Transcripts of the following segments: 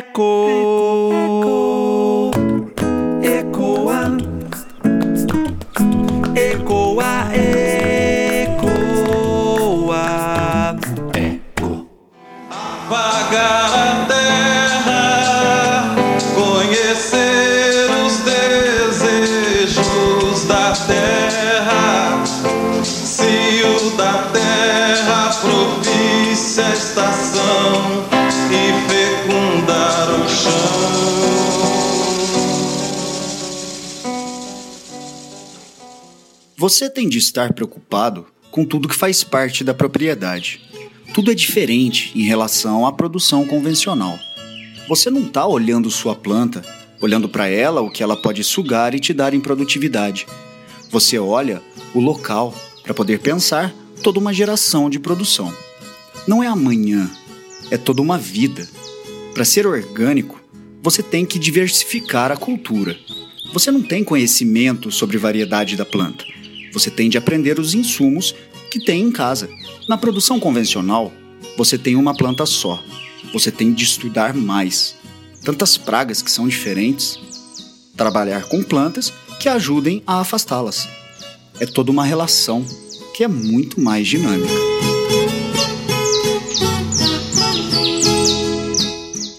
Eco. Você tem de estar preocupado com tudo que faz parte da propriedade. Tudo é diferente em relação à produção convencional. Você não está olhando sua planta, olhando para ela o que ela pode sugar e te dar em produtividade. Você olha o local para poder pensar toda uma geração de produção. Não é amanhã, é toda uma vida. Para ser orgânico, você tem que diversificar a cultura. Você não tem conhecimento sobre variedade da planta. Você tem de aprender os insumos que tem em casa. Na produção convencional, você tem uma planta só. Você tem de estudar mais. Tantas pragas que são diferentes. Trabalhar com plantas que ajudem a afastá-las. É toda uma relação que é muito mais dinâmica.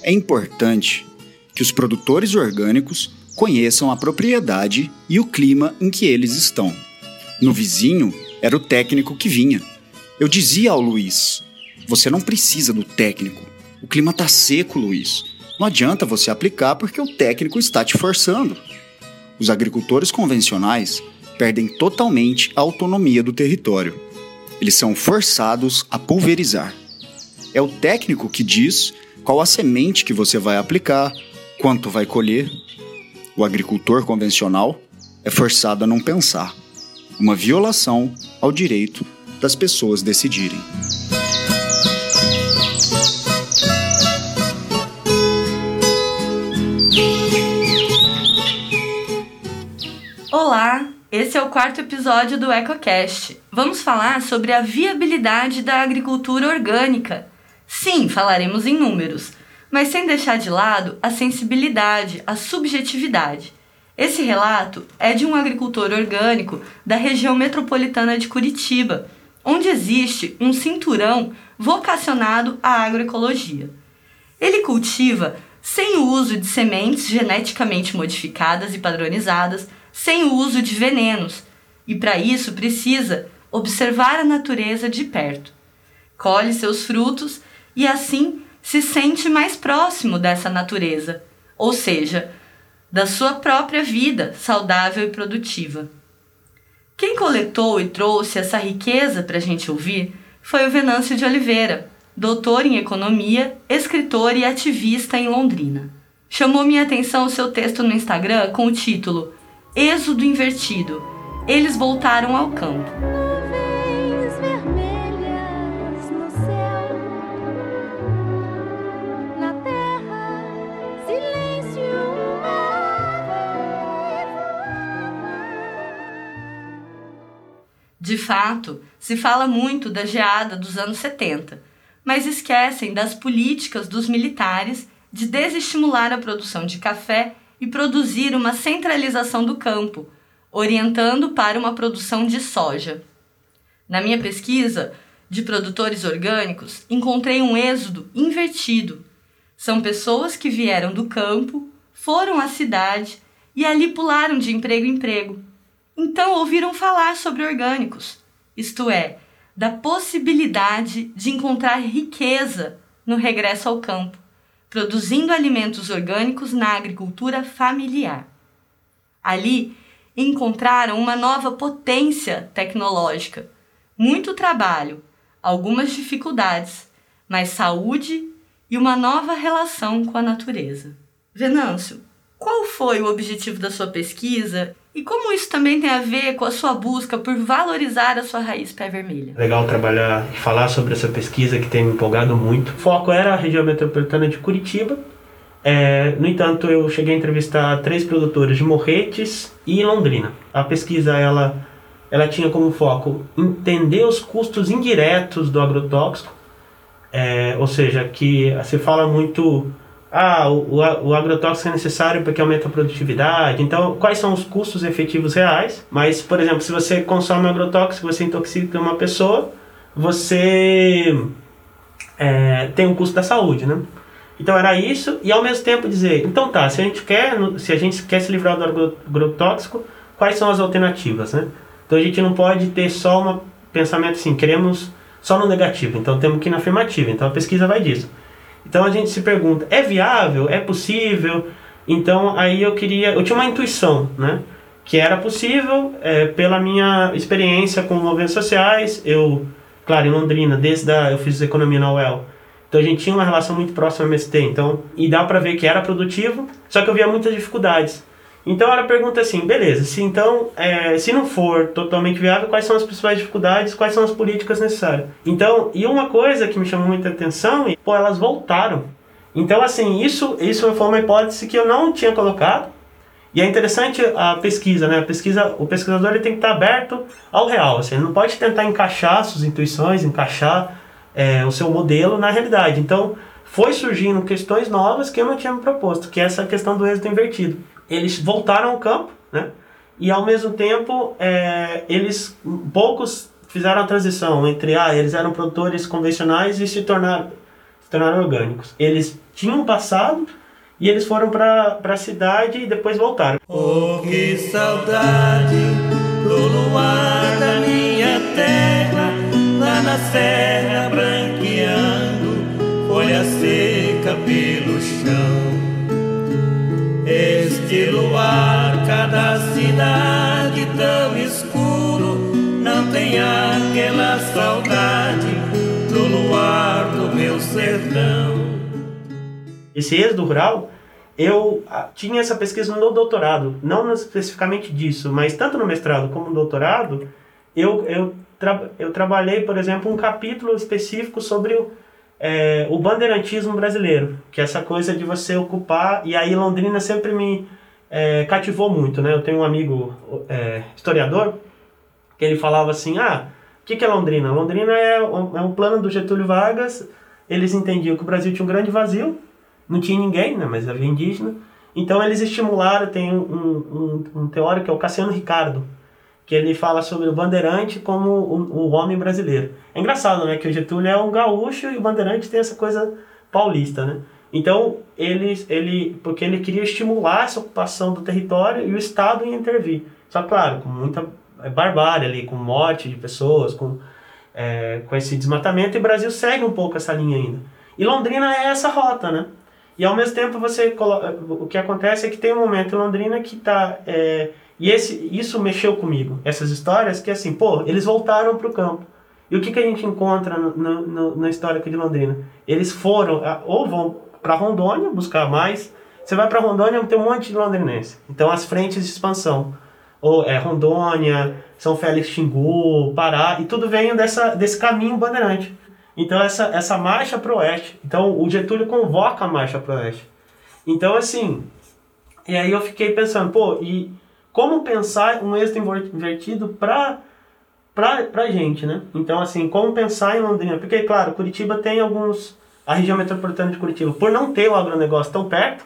É importante que os produtores orgânicos conheçam a propriedade e o clima em que eles estão. No vizinho era o técnico que vinha. Eu dizia ao Luiz: Você não precisa do técnico. O clima tá seco, Luiz. Não adianta você aplicar porque o técnico está te forçando. Os agricultores convencionais perdem totalmente a autonomia do território. Eles são forçados a pulverizar. É o técnico que diz qual a semente que você vai aplicar, quanto vai colher. O agricultor convencional é forçado a não pensar. Uma violação ao direito das pessoas decidirem. Olá, esse é o quarto episódio do EcoCast. Vamos falar sobre a viabilidade da agricultura orgânica. Sim, falaremos em números, mas sem deixar de lado a sensibilidade, a subjetividade. Esse relato é de um agricultor orgânico da região metropolitana de Curitiba, onde existe um cinturão vocacionado à agroecologia. Ele cultiva sem o uso de sementes geneticamente modificadas e padronizadas, sem o uso de venenos, e para isso precisa observar a natureza de perto. Colhe seus frutos e assim se sente mais próximo dessa natureza, ou seja, da sua própria vida saudável e produtiva. Quem coletou e trouxe essa riqueza para a gente ouvir foi o Venâncio de Oliveira, doutor em economia, escritor e ativista em Londrina. Chamou minha atenção o seu texto no Instagram com o título Êxodo Invertido. Eles voltaram ao campo. De fato, se fala muito da geada dos anos 70, mas esquecem das políticas dos militares de desestimular a produção de café e produzir uma centralização do campo, orientando para uma produção de soja. Na minha pesquisa de produtores orgânicos, encontrei um êxodo invertido. São pessoas que vieram do campo, foram à cidade e ali pularam de emprego em emprego. Então ouviram falar sobre orgânicos, isto é, da possibilidade de encontrar riqueza no regresso ao campo, produzindo alimentos orgânicos na agricultura familiar. Ali encontraram uma nova potência tecnológica, muito trabalho, algumas dificuldades, mas saúde e uma nova relação com a natureza. Venâncio, qual foi o objetivo da sua pesquisa e como isso também tem a ver com a sua busca por valorizar a sua raiz pé vermelha? Legal trabalhar e falar sobre essa pesquisa que tem me empolgado muito. O foco era a região metropolitana de Curitiba. É, no entanto, eu cheguei a entrevistar três produtores de Morretes e Londrina. A pesquisa ela, ela tinha como foco entender os custos indiretos do agrotóxico, é, ou seja, que se fala muito ah, o, o, agrotóxico é necessário porque aumenta a produtividade. Então, quais são os custos efetivos reais? Mas, por exemplo, se você consome agrotóxico, você intoxica uma pessoa, você é, tem um custo da saúde, né? Então era isso e ao mesmo tempo dizer, então tá, se a gente quer, se a gente quer se livrar do agro- agrotóxico, quais são as alternativas, né? Então a gente não pode ter só um pensamento assim, queremos só no negativo, então temos que ir na afirmativa. Então a pesquisa vai disso. Então a gente se pergunta, é viável? É possível? Então aí eu queria, eu tinha uma intuição, né? Que era possível é, pela minha experiência com movimentos sociais. Eu, claro, em Londrina, desde a, eu fiz economia na UEL. Então a gente tinha uma relação muito próxima ao MST, então, e dá para ver que era produtivo, só que eu via muitas dificuldades. Então era a pergunta assim, beleza, se então, é, se não for totalmente viável, quais são as principais dificuldades, quais são as políticas necessárias? Então, e uma coisa que me chamou muita atenção, e, pô, elas voltaram. Então, assim, isso, isso foi uma hipótese que eu não tinha colocado, e é interessante a pesquisa, né? A pesquisa, o pesquisador ele tem que estar aberto ao real, assim, ele não pode tentar encaixar suas intuições, encaixar é, o seu modelo na realidade. Então, foi surgindo questões novas que eu não tinha me proposto, que é essa questão do êxito invertido. Eles voltaram ao campo, né? E ao mesmo tempo, é, eles poucos fizeram a transição entre ah, eles eram produtores convencionais e se tornaram, se tornaram orgânicos. Eles tinham passado e eles foram para a cidade e depois voltaram. Oh, que saudade do luar da minha terra, lá na serra branqueando, cidade tão escuro, não tem aquela saudade do luar do meu sertão. esse êxodo rural, eu ah, tinha essa pesquisa no doutorado, não especificamente disso, mas tanto no mestrado como no doutorado, eu, eu, tra eu trabalhei, por exemplo, um capítulo específico sobre o, é, o bandeirantismo brasileiro, que é essa coisa de você ocupar, e aí Londrina sempre me é, cativou muito, né? Eu tenho um amigo é, historiador, que ele falava assim, ah, o que, que é Londrina? Londrina é um, é um plano do Getúlio Vargas, eles entendiam que o Brasil tinha um grande vazio, não tinha ninguém, né, mas havia indígena. Então eles estimularam, tem um, um, um teórico que é o Cassiano Ricardo, que ele fala sobre o bandeirante como o, o homem brasileiro. É engraçado, né, que o Getúlio é um gaúcho e o bandeirante tem essa coisa paulista, né? Então, ele, ele, porque ele queria estimular essa ocupação do território e o Estado ia intervir. Só claro, com muita barbárie ali, com morte de pessoas, com, é, com esse desmatamento, e o Brasil segue um pouco essa linha ainda. E Londrina é essa rota, né? E ao mesmo tempo você colo- o que acontece é que tem um momento em Londrina que tá é, e esse isso mexeu comigo essas histórias que assim pô eles voltaram para o campo e o que que a gente encontra no, no- no- na história aqui de Londrina eles foram ou vão para Rondônia buscar mais você vai para Rondônia tem um monte de londrinense então as frentes de expansão ou é Rondônia São Félix Xingu Pará e tudo vem dessa desse caminho bandeirante então essa, essa marcha para o oeste. Então o Getúlio convoca a marcha para o oeste. Então assim, e aí eu fiquei pensando, pô, e como pensar um êxito invertido para pra, pra gente, né? Então assim, como pensar em Londrina? Porque claro, Curitiba tem alguns a região metropolitana de Curitiba, por não ter o agronegócio tão perto,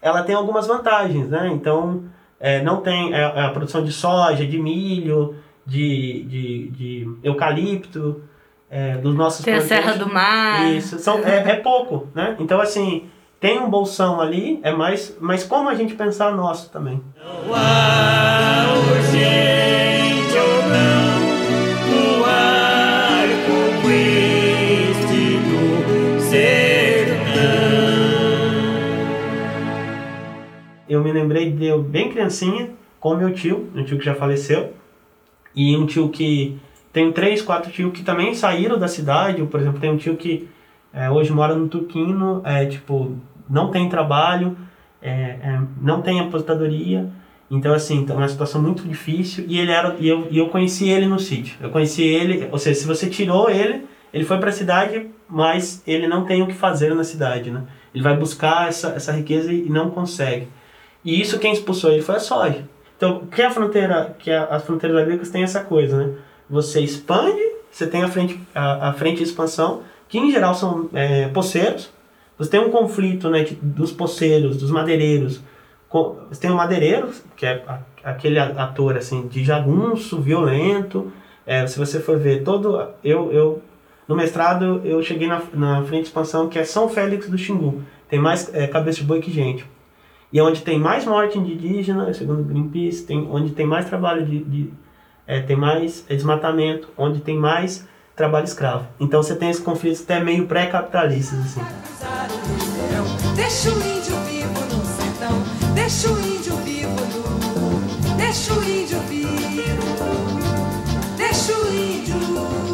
ela tem algumas vantagens, né? Então, é, não tem é, é a produção de soja, de milho, de, de, de eucalipto, é, dos nossos Tem a. Serra do Mar. Isso, são, é, é pouco, né? Então, assim, tem um bolsão ali, é mais, mas como a gente pensar nosso também? Não me lembrei de eu bem criancinha, com meu tio, um tio que já faleceu, e um tio que. Tem três, quatro tios que também saíram da cidade. Por exemplo, tem um tio que é, hoje mora no Turquino, é, tipo, não tem trabalho, é, é, não tem aposentadoria. Então, assim, tá uma situação muito difícil. E ele era. E eu, e eu conheci ele no sítio. Eu conheci ele, ou seja, se você tirou ele, ele foi para a cidade, mas ele não tem o que fazer na cidade, né? Ele vai buscar essa, essa riqueza e não consegue. E isso quem expulsou ele foi a soja. Então, que a fronteira, que a- as fronteiras agrícolas têm essa coisa, né? Você expande, você tem a frente, a, a frente de expansão, que em geral são é, poceiros, você tem um conflito né, dos poceiros, dos madeireiros. Com- Você tem o madeireiro, que é aquele ator assim, de jagunço, violento. É, se você for ver todo. Eu, eu, no mestrado, eu cheguei na, na frente de expansão que é São Félix do Xingu. Tem mais é, cabeça de boi que gente. E é onde tem mais morte indígena, segundo o Greenpeace, tem, onde tem mais trabalho de. de é, tem mais desmatamento, onde tem mais trabalho escravo. Então você tem esse conflito até meio pré-capitalistas. Assim. Deixa o índio vivo no sertão, deixa o índio vivo no. Deixa o índio vivo, deixa o índio.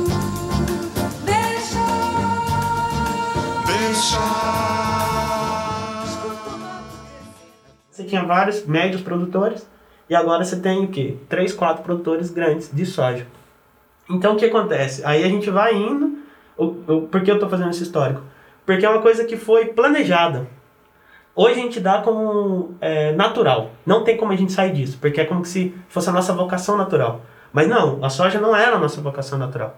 Tinha vários médios produtores e agora você tem o quê? Três, quatro produtores grandes de soja. Então o que acontece? Aí a gente vai indo. O, o, por que eu estou fazendo esse histórico? Porque é uma coisa que foi planejada. Hoje a gente dá como é, natural. Não tem como a gente sair disso, porque é como se fosse a nossa vocação natural. Mas não, a soja não era a nossa vocação natural.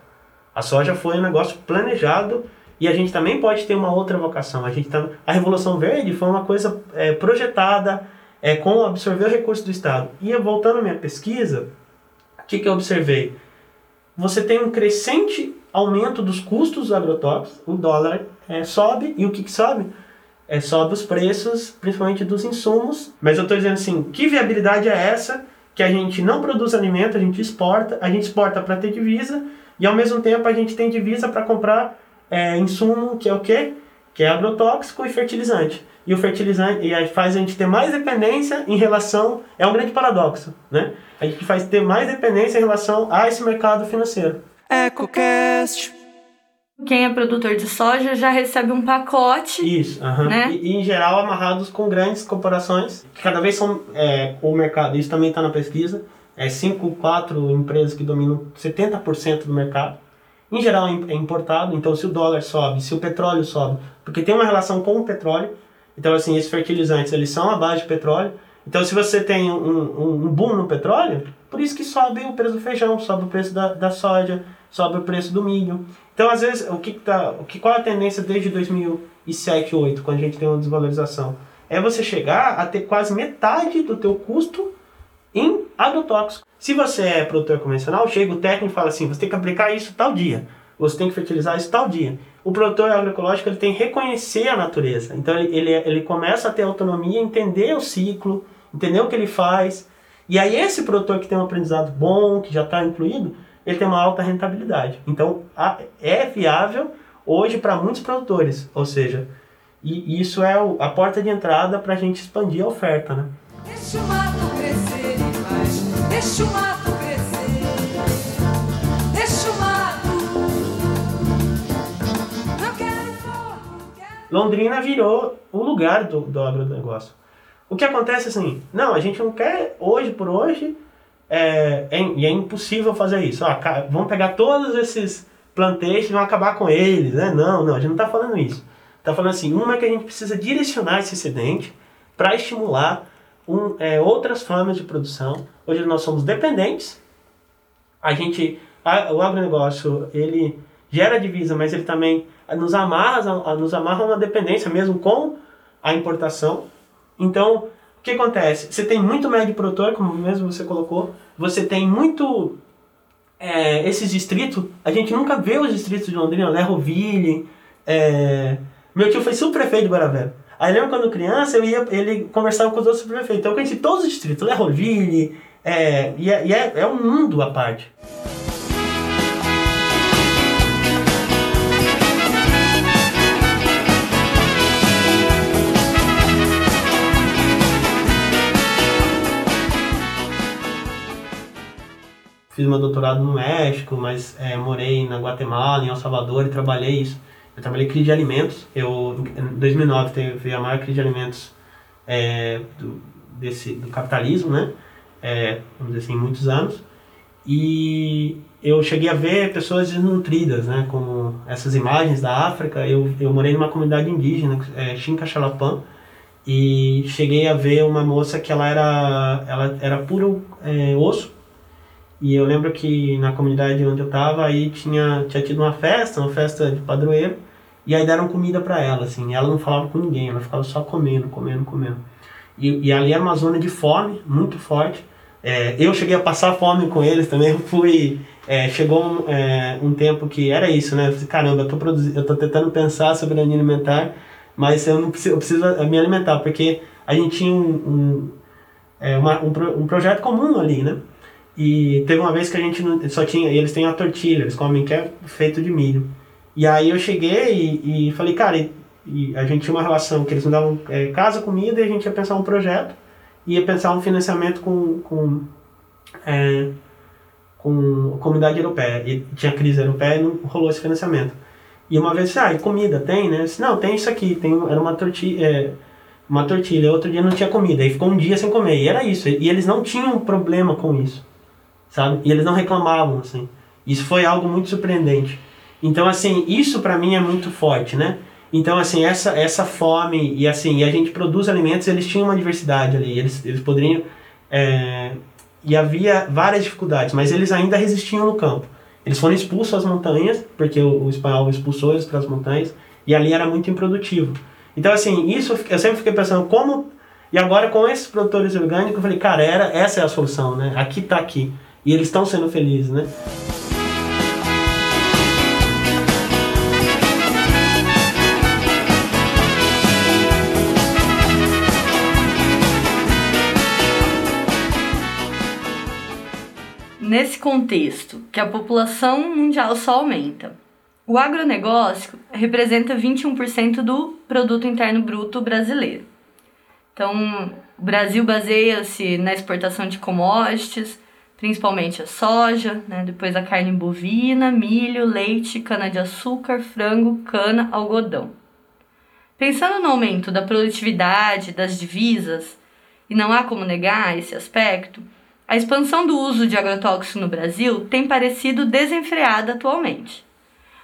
A soja foi um negócio planejado e a gente também pode ter uma outra vocação. A, gente tá, a Revolução Verde foi uma coisa é, projetada é, com absorver o recurso do Estado. E voltando à minha pesquisa, o que, que eu observei? Você tem um crescente aumento dos custos agrotóxicos, o dólar é, sobe, e o que, que sobe? É, sobe os preços, principalmente dos insumos. Mas eu estou dizendo assim, que viabilidade é essa que a gente não produz alimento, a gente exporta, a gente exporta para ter divisa, e ao mesmo tempo a gente tem divisa para comprar é, insumo, que é o quê? Que é agrotóxico e fertilizante. E o fertilizante e aí faz a gente ter mais dependência em relação. É um grande paradoxo, né? A gente faz ter mais dependência em relação a esse mercado financeiro. EcoCast. Quem é produtor de soja já recebe um pacote. Isso. Né? E, e, em geral amarrados com grandes corporações, que cada vez são é, o mercado, isso também está na pesquisa, é 5, 4 empresas que dominam 70% do mercado. Em geral é importado, então se o dólar sobe, se o petróleo sobe, porque tem uma relação com o petróleo, então assim, esses fertilizantes eles são a base de petróleo, então se você tem um, um, um boom no petróleo, por isso que sobe o preço do feijão, sobe o preço da, da soja, sobe o preço do milho. Então, às vezes, o que tá, o que, qual é a tendência desde 2007, 2008, quando a gente tem uma desvalorização? É você chegar a ter quase metade do teu custo em agrotóxico. Se você é produtor convencional, chega o técnico e fala assim, você tem que aplicar isso tal dia, você tem que fertilizar isso tal dia. O produtor agroecológico ele tem que reconhecer a natureza. Então, ele, ele, começa a ter autonomia, entender o ciclo, entender o que ele faz. E aí, esse produtor que tem um aprendizado bom, que já está incluído, ele tem uma alta rentabilidade. Então, a, é viável hoje para muitos produtores, ou seja, e isso é o, a porta de entrada para a gente expandir a oferta, né? Deixa o mato crescer deixa o mato crescer, deixa o mato. Quero quero... Londrina virou o lugar do, do agronegócio. O que acontece assim, não, a gente não quer hoje por hoje é, é, e é impossível fazer isso. Cara, vamos pegar todos esses planteixos e vamos acabar com eles, né? Não, não, a gente não está falando isso. Está falando assim, uma é que a gente precisa direcionar esse excedente para estimular um, é, outras formas de produção. Hoje nós somos dependentes. A gente, a, o agronegócio, ele gera divisa, mas ele também nos amarra, nos amarra uma dependência mesmo com a importação. Então, o que acontece? Você tem muito médio produtor, como mesmo você colocou, você tem muito é, esses distritos, a gente nunca vê os distritos de Londrina, Lerroville, é, meu tio foi subprefeito de Guaravera. Aí lembro quando criança, eu ia, ele conversava com os outros subprefeitos, então eu conheci todos os distritos, Lerroville, é, e, é, e é, é um mundo à parte. fiz meu doutorado no México, mas é, morei na Guatemala, em El Salvador e trabalhei isso. Eu trabalhei crise de alimentos. Eu, em 2009 teve a maior crise de alimentos é, do, desse, do capitalismo, né? É, vamos dizer assim, muitos anos. E eu cheguei a ver pessoas desnutridas, né? Como essas imagens da África. Eu, eu morei numa comunidade indígena, é, Xinca e cheguei a ver uma moça que ela era, ela era puro é, osso, e eu lembro que na comunidade onde eu estava, aí tinha, tinha tido uma festa, uma festa de padroeiro, E aí deram comida para ela, assim. Ela não falava com ninguém, ela ficava só comendo, comendo, comendo. E, e ali era uma zona de fome muito forte. É, eu cheguei a passar fome com eles também. Eu fui. é, chegou um, é, um tempo que era isso, né? Eu falei, caramba, eu tô, produzindo, eu tô tentando pensar sobre a linha alimentar, mas eu não preciso, eu preciso me alimentar, porque a gente tinha um, um, é, uma- um, um projeto comum ali, né? E teve uma vez que a gente só tinha. E eles têm a tortilha, eles comem que é feito de milho. E aí eu cheguei e, e falei, cara, e, e a gente tinha uma relação que eles me davam é, casa, comida, e a gente ia pensar um projeto, ia pensar um financiamento com, com, é, com a comunidade europeia. E tinha crise europeia e não rolou esse financiamento. E uma vez, ah, e comida tem, né? Disse, não, tem isso aqui, tem, era uma tortilha, é, uma tortilha, outro dia não tinha comida, aí ficou um dia sem comer, e era isso. E eles não tinham problema com isso, sabe? E eles não reclamavam, assim. Isso foi algo muito surpreendente. Então, assim, isso pra mim é muito forte, né? Então, assim, essa, essa fome e assim, e a gente produz alimentos, eles tinham uma diversidade ali, eles, eles poderiam... é, e havia várias dificuldades, mas eles ainda resistiam no campo. Eles foram expulsos às montanhas, porque o, o espanhol expulsou eles para as montanhas, e ali era muito improdutivo. Então, assim, isso eu sempre fiquei pensando como. E agora com esses produtores orgânicos, eu falei, cara, era, essa é a solução, né? Aqui tá aqui. E eles estão sendo felizes, né? Nesse contexto, que a população mundial só aumenta, o agronegócio representa 21% do produto interno bruto brasileiro. Então, o Brasil baseia-se na exportação de commodities, principalmente a soja, né? depois a carne bovina, milho, leite, cana-de-açúcar, frango, cana, algodão. Pensando no aumento da produtividade, das divisas, e não há como negar esse aspecto, a expansão do uso de agrotóxico no Brasil tem parecido desenfreada atualmente.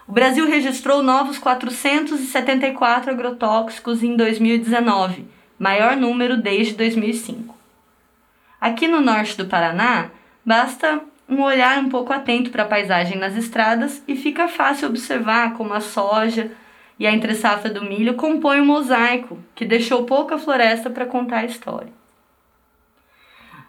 O Brasil registrou novos 474 agrotóxicos em 2019, maior número desde 2005. Aqui no norte do Paraná, basta um olhar um pouco atento para a paisagem nas estradas e fica fácil observar como a soja e a entre-safra do milho compõem um mosaico que deixou pouca floresta para contar a história.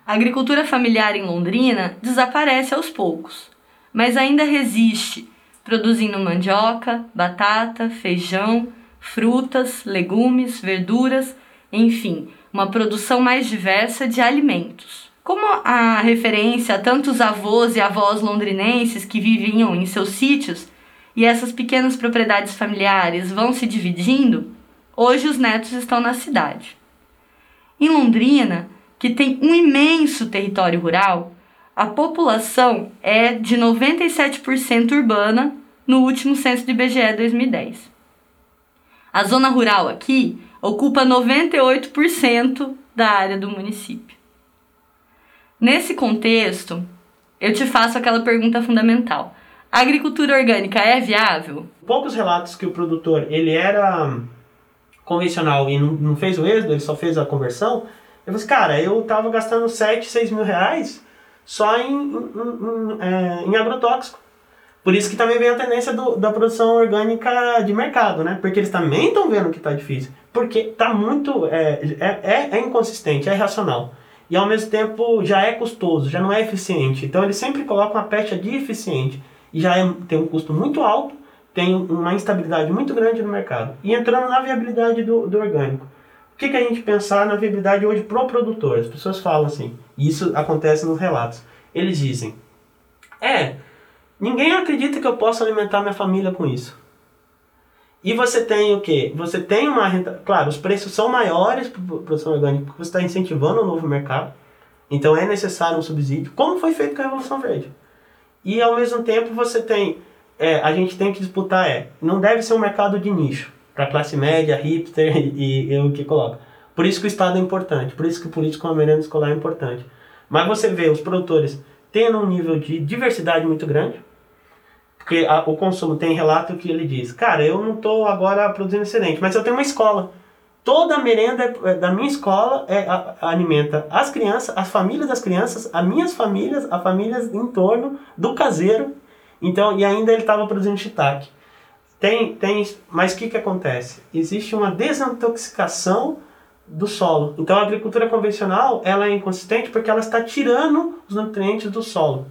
A agricultura familiar em Londrina desaparece aos poucos, mas ainda resiste, produzindo mandioca, batata, feijão, frutas, legumes, verduras, enfim, uma produção mais diversa de alimentos. Como a referência a tantos avós e avós londrinenses que viviam em seus sítios e essas pequenas propriedades familiares vão se dividindo, hoje os netos estão na cidade. Em Londrina, que tem um imenso território rural, a população é de 97% urbana no último censo do IBGE 2010. A zona rural aqui ocupa 98% da área do município. Nesse contexto, eu te faço aquela pergunta fundamental. A agricultura orgânica é viável? Poucos relatos que o produtor, ele era convencional e não, não fez o êxodo, ele só fez a conversão. Eu falei assim, cara, eu tava gastando 7, 6 mil reais só em, em, em, é, em agrotóxico. Por isso que também vem a tendência do, da produção orgânica de mercado, né? Porque eles também estão vendo que tá difícil. Porque tá muito. É, é, é inconsistente, é irracional. E ao mesmo tempo já é custoso, já não é eficiente. Então eles sempre colocam a pecha de eficiente. E já é, tem um custo muito alto, tem uma instabilidade muito grande no mercado. E entrando na viabilidade do, do orgânico. O que, que a gente pensar na viabilidade hoje pro produtor? As pessoas falam assim, e isso acontece nos relatos. Eles dizem: É, ninguém acredita que eu possa alimentar minha família com isso. E você tem o quê? Você tem uma renta. Claro, os preços são maiores para produção orgânica porque você está incentivando um novo mercado. Então é necessário um subsídio, como foi feito com a Revolução Verde. E ao mesmo tempo você tem. É, a gente tem que disputar é. Não deve ser um mercado de nicho para classe média, hipster e, e eu que coloco. Por isso que o Estado é importante, por isso que o político com escolar é importante. Mas você vê os produtores tendo um nível de diversidade muito grande, porque a- o consumo tem relato que ele diz, cara, eu não estou agora produzindo excedente, mas eu tenho uma escola. Toda a merenda é- da minha escola é, a- alimenta as crianças, as famílias das crianças, as minhas famílias, as famílias em torno do caseiro. Então, e ainda ele estava produzindo shiitake. Tem, tem, mas o que, que acontece? Existe uma desintoxicação do solo. Então a agricultura convencional ela é inconsistente porque ela está tirando os nutrientes do solo.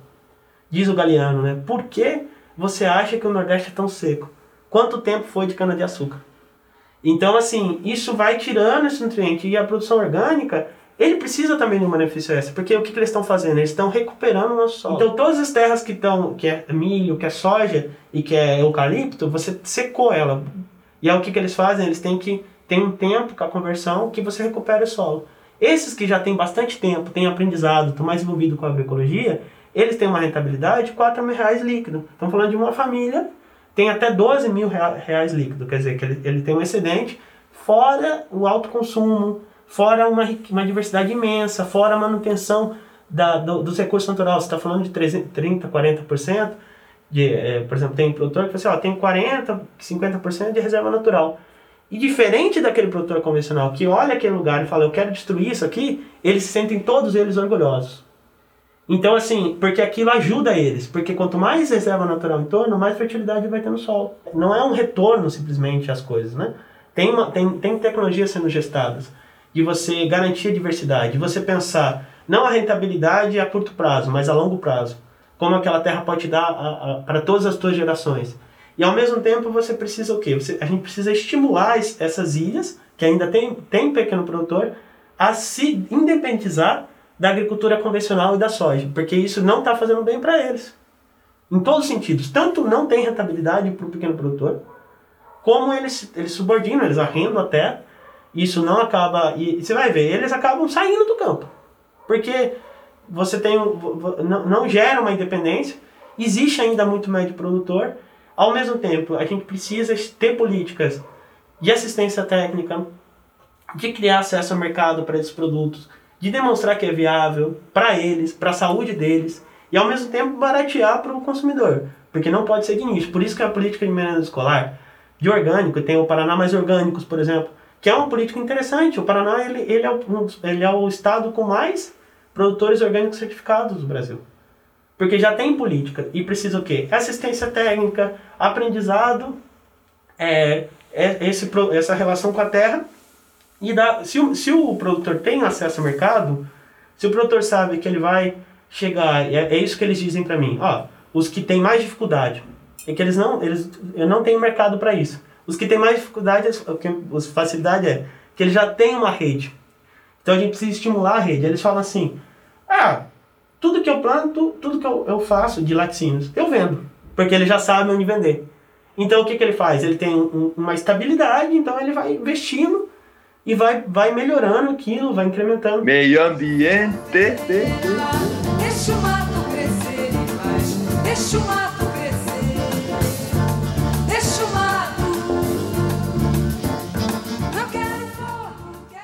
Diz o Galeano, né? Por que você acha que o Nordeste é tão seco? Quanto tempo foi de cana-de-açúcar? Então, assim, isso vai tirando esse nutriente. E a produção orgânica, ele precisa também de um benefício extra. Porque o que, que eles estão fazendo? Eles estão recuperando o nosso solo. Então, todas as terras que estão, que é milho, que é soja e que é eucalipto, você secou ela. E aí o que, que eles fazem? Eles têm que tem um tempo com a conversão que você recupera o solo. Esses que já têm bastante tempo, têm aprendizado, estão mais envolvidos com a agroecologia, eles têm uma rentabilidade de 4 mil reais líquido. Estamos falando de uma família, tem até 12 mil rea- reais líquido, quer dizer, que ele, ele tem um excedente, fora o alto consumo, fora uma, uma diversidade imensa, fora a manutenção da, do, dos recursos naturais. Você está falando de 300, 30%, 40%. De, eh, por exemplo, tem produtor que fala assim, ó, tem 40%, 50% de reserva natural. E diferente daquele produtor convencional que olha aquele lugar e fala, eu quero destruir isso aqui, eles se sentem todos eles orgulhosos. Então, assim, porque aquilo ajuda eles. Porque quanto mais reserva natural em torno, mais fertilidade vai ter no solo. Não é um retorno simplesmente às coisas, né? Tem, uma, tem, tem tecnologias sendo gestadas de você garantir a diversidade, de você pensar não a rentabilidade a curto prazo, mas a longo prazo. Como aquela terra pode dar para todas as suas gerações. E ao mesmo tempo você precisa o quê? Você, a gente precisa estimular es- essas ilhas, que ainda tem, tem pequeno produtor, a se independizar da agricultura convencional e da soja, porque isso não está fazendo bem para eles. Em todos os sentidos. Tanto não tem rentabilidade para o pequeno produtor, como eles, eles subordinam, eles arrendam a terra, isso não acaba. E, você vai ver, eles acabam saindo do campo. Porque você tem não, não gera uma independência, existe ainda muito médio produtor. Ao mesmo tempo, a gente precisa ter políticas de assistência técnica, de criar acesso ao mercado para esses produtos, de demonstrar que é viável para eles, para a saúde deles, e ao mesmo tempo baratear para o consumidor, porque não pode ser de nicho. Por isso que a política de merenda escolar, de orgânico, tem o Paraná Mais Orgânicos, por exemplo, que é uma política interessante. O Paraná ele, ele, é, o, ele é o estado com mais produtores orgânicos certificados do Brasil. Porque já tem política e precisa o quê? Assistência técnica, aprendizado, é, é esse, essa relação com a terra. E dá, se, o, se o produtor tem acesso ao mercado, se o produtor sabe que ele vai chegar, é, é isso que eles dizem para mim, ó, os que têm mais dificuldade, é que eles não, eles, eu não tenho mercado para isso. Os que têm mais dificuldade, os- facilidade é que eles já têm uma rede. Então a gente precisa estimular a rede. Eles falam assim, ah, tudo que eu planto, tudo que eu, eu faço de laticínios, eu vendo. Porque ele já sabe onde vender. Então o que, que ele faz? Ele tem um- uma estabilidade, então ele vai investindo e vai, vai melhorando aquilo, vai incrementando. Meio ambiente. Deixa o mato crescer e mais. Deixa o mato crescer. Deixa o mato. Não quero fogo, quero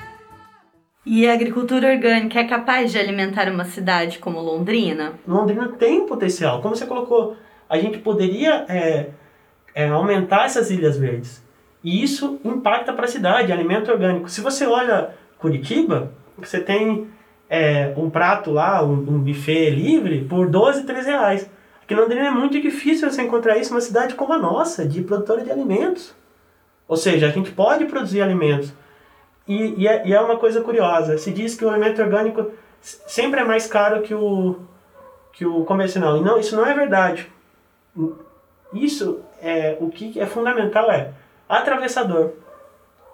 E a agricultura orgânica é capaz de alimentar uma cidade como Londrina? Londrina tem potencial. Como você colocou, a gente poderia é, é, aumentar essas ilhas verdes. E isso impacta para a cidade, alimento orgânico. Se você olha Curitiba, você tem é, um prato lá, um, um buffet livre, por 12, 13 reais. Aqui em Londrina é muito difícil você encontrar isso numa cidade como a nossa, de produtora de alimentos. Ou seja, a gente pode produzir alimentos. E, e, é, e é uma coisa curiosa, se diz que o alimento orgânico sempre é mais caro que o, que o convencional. E não, isso não é verdade. Isso é o que é fundamental é atravessador.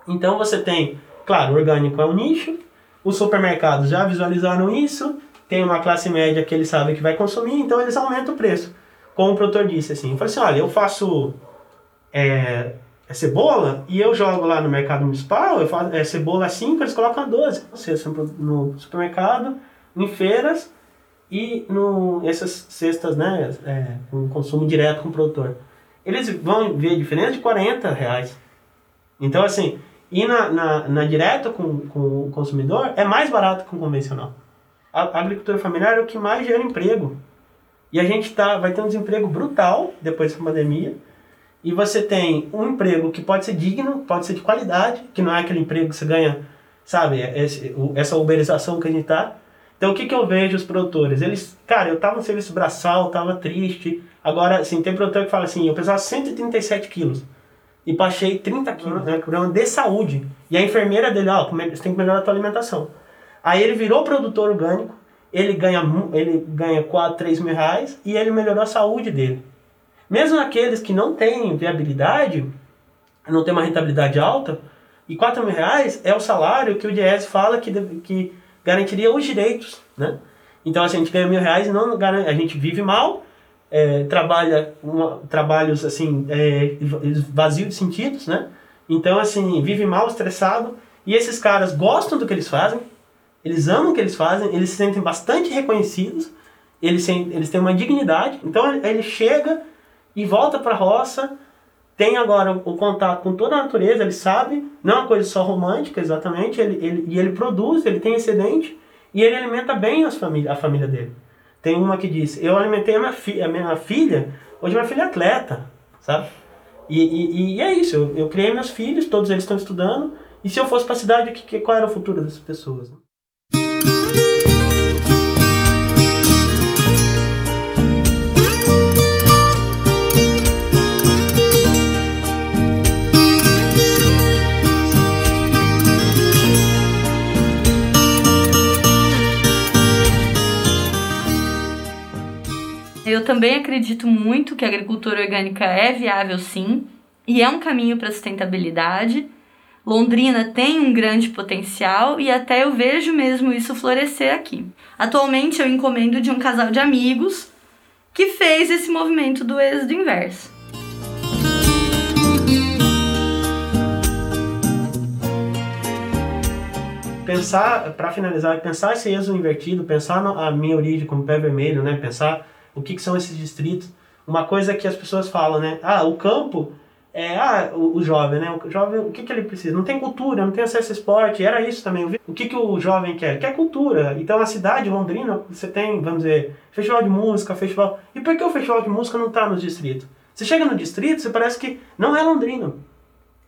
Então você tem, claro, orgânico é um nicho, os supermercados já visualizaram isso, tem uma classe média que eles sabem que vai consumir, então eles aumentam o preço. Como o produtor disse assim, falei assim, olha, eu faço é, é cebola e eu jogo lá no mercado municipal, eu faço é, cebola 5, eles colocam a 12. Ou seja, no supermercado, em feiras e no, essas cestas, né, é, com consumo direto com o produtor. Eles vão ver a diferença de 40 reais. Então, assim, ir na, na, na direto com, com o consumidor é mais barato que o convencional. A, a agricultura familiar é o que mais gera emprego. E a gente tá, vai ter um desemprego brutal depois da pandemia. E você tem um emprego que pode ser digno, pode ser de qualidade, que não é aquele emprego que você ganha, sabe, esse, o- essa uberização que a gente tá. Então o que, que eu vejo os produtores? Eles, cara, eu tava no serviço braçal, tava triste. Agora, assim, tem produtor que fala assim, eu pesava 137 quilos. e baixei 30 quilos, né? Problema de saúde. E a enfermeira dele, ó, come- você tem que melhorar a tua alimentação. Aí ele virou produtor orgânico, ele ganha, ele ganha 4, 3 mil reais e ele melhorou a saúde dele. Mesmo aqueles que não têm viabilidade, não tem uma rentabilidade alta, e 4 mil reais é o salário que o Diese fala que, que garantiria os direitos, né? Então, assim, a gente ganha mil reais e não garante, a gente vive mal, é, trabalha uma- trabalhos, assim, é, vazio de sentidos, né? Então, assim, vive mal, estressado, e esses caras gostam do que eles fazem, eles amam o que eles fazem, eles se sentem bastante reconhecidos, eles, eles têm uma dignidade, então ele chega e volta para a roça, tem agora o contato com toda a natureza, ele sabe, não é uma coisa só romântica, exatamente, ele, ele, e ele produz, ele tem excedente, e ele alimenta bem as família, a família dele. Tem uma que diz, eu alimentei a minha, fi, a minha filha, hoje minha filha é atleta, sabe? E, e, e é isso, eu, eu criei meus filhos, todos eles estão estudando, e se eu fosse para a cidade, que, que, qual era o futuro dessas pessoas? né? Eu também acredito muito que a agricultura orgânica é viável sim, e é um caminho para a sustentabilidade. Londrina tem um grande potencial e até eu vejo mesmo isso florescer aqui. Atualmente eu encomendo de um casal de amigos que fez esse movimento do êxodo inverso. pensar, para finalizar, pensar esse êxodo invertido, pensar a minha origem como pé vermelho, né? Pensar o que, que são esses distritos. Uma coisa que as pessoas falam, né? Ah, o campo é ah, o, o jovem, né? O jovem, o que, que ele precisa? Não tem cultura, não tem acesso a esporte. Era isso também. O que, que o jovem quer? Quer cultura. Então, a cidade, Londrina, você tem, vamos dizer, festival de música, festival. E por que o festival de música não está nos distritos? Você chega no distrito, você parece que não é Londrina.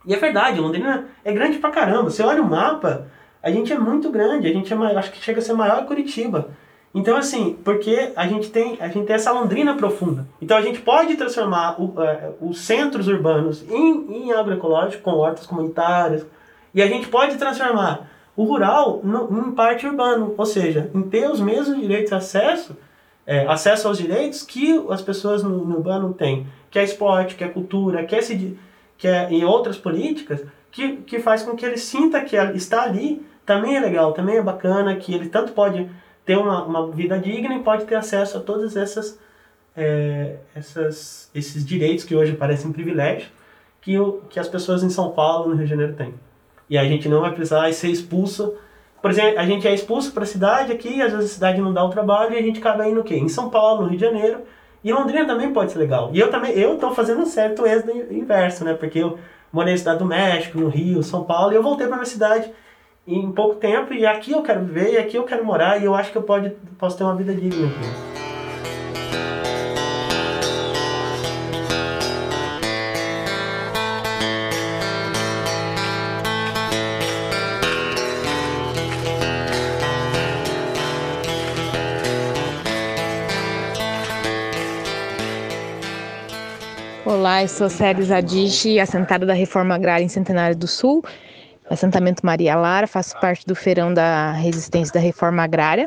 E é verdade, Londrina é grande pra caramba. Você olha o mapa, a gente é muito grande, a gente é maior, acho que chega a ser maior que Curitiba. Então, assim, porque a gente tem, a gente tem essa Londrina profunda. Então, a gente pode transformar o, eh, os centros urbanos em, em agroecológico, com hortas comunitárias, e a gente pode transformar o rural no, em parte urbano, ou seja, em ter os mesmos direitos de acesso, eh, acesso aos direitos que as pessoas no, no urbano têm, que é esporte, que é cultura, que é, que é outras políticas, que, que faz com que ele sinta que está ali. Também é legal, também é bacana, que ele tanto pode ter uma, uma vida digna e pode ter acesso a todas essas, é, essas esses direitos que hoje parecem privilégios que, o, que as pessoas em São Paulo, no Rio de Janeiro têm. E a gente não vai precisar ser expulso. Por exemplo, a gente é expulso para a cidade aqui, às vezes a cidade não dá o trabalho e a gente acaba indo o quê? Em São Paulo, no Rio de Janeiro. E Londrina também pode ser legal. E eu também, eu estou fazendo um certo êxodo inverso, né? Porque eu morei na cidade do México, no Rio, São Paulo, e eu voltei para minha cidade em pouco tempo e aqui eu quero viver, e aqui eu quero morar e eu acho que eu pode, posso ter uma vida digna aqui. Olá, eu sou Célia Zadichi, assentada da Reforma Agrária em Centenário do Sul, assentamento Maria Lara, faço parte do feirão da resistência da Reforma Agrária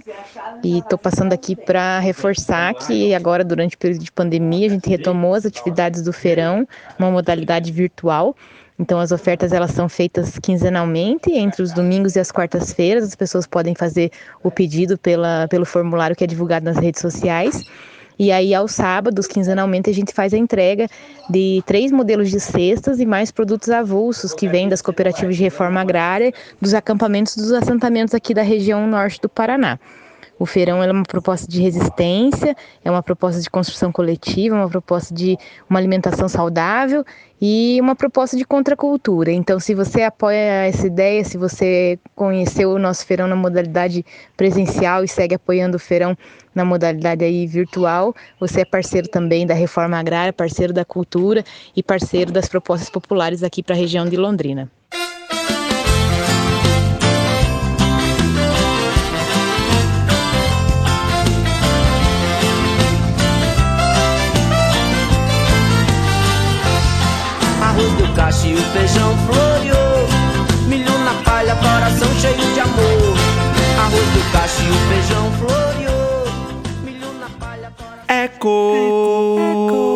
e estou passando aqui para reforçar que agora, durante o período de pandemia, a gente retomou as atividades do feirão, uma modalidade virtual. Então, as ofertas elas são feitas quinzenalmente, entre os domingos e as quartas-feiras. As pessoas podem fazer o pedido pela, pelo formulário que é divulgado nas redes sociais. E aí, aos sábados, quinzenalmente, a gente faz a entrega de três modelos de cestas e mais produtos avulsos que vêm das cooperativas de reforma agrária, dos acampamentos dos assentamentos aqui da região norte do Paraná. O feirão é uma proposta de resistência, é uma proposta de construção coletiva, uma proposta de uma alimentação saudável e uma proposta de contracultura. Então, se você apoia essa ideia, se você conheceu o nosso feirão na modalidade presencial e segue apoiando o feirão na modalidade aí virtual, você é parceiro também da reforma agrária, parceiro da cultura e parceiro das propostas populares aqui para a região de Londrina. alface e o feijão floreou. Milho na palha, coração cheio de amor. Arroz do cacho e o feijão floreou. Milho na palha, coração Eco. Eco.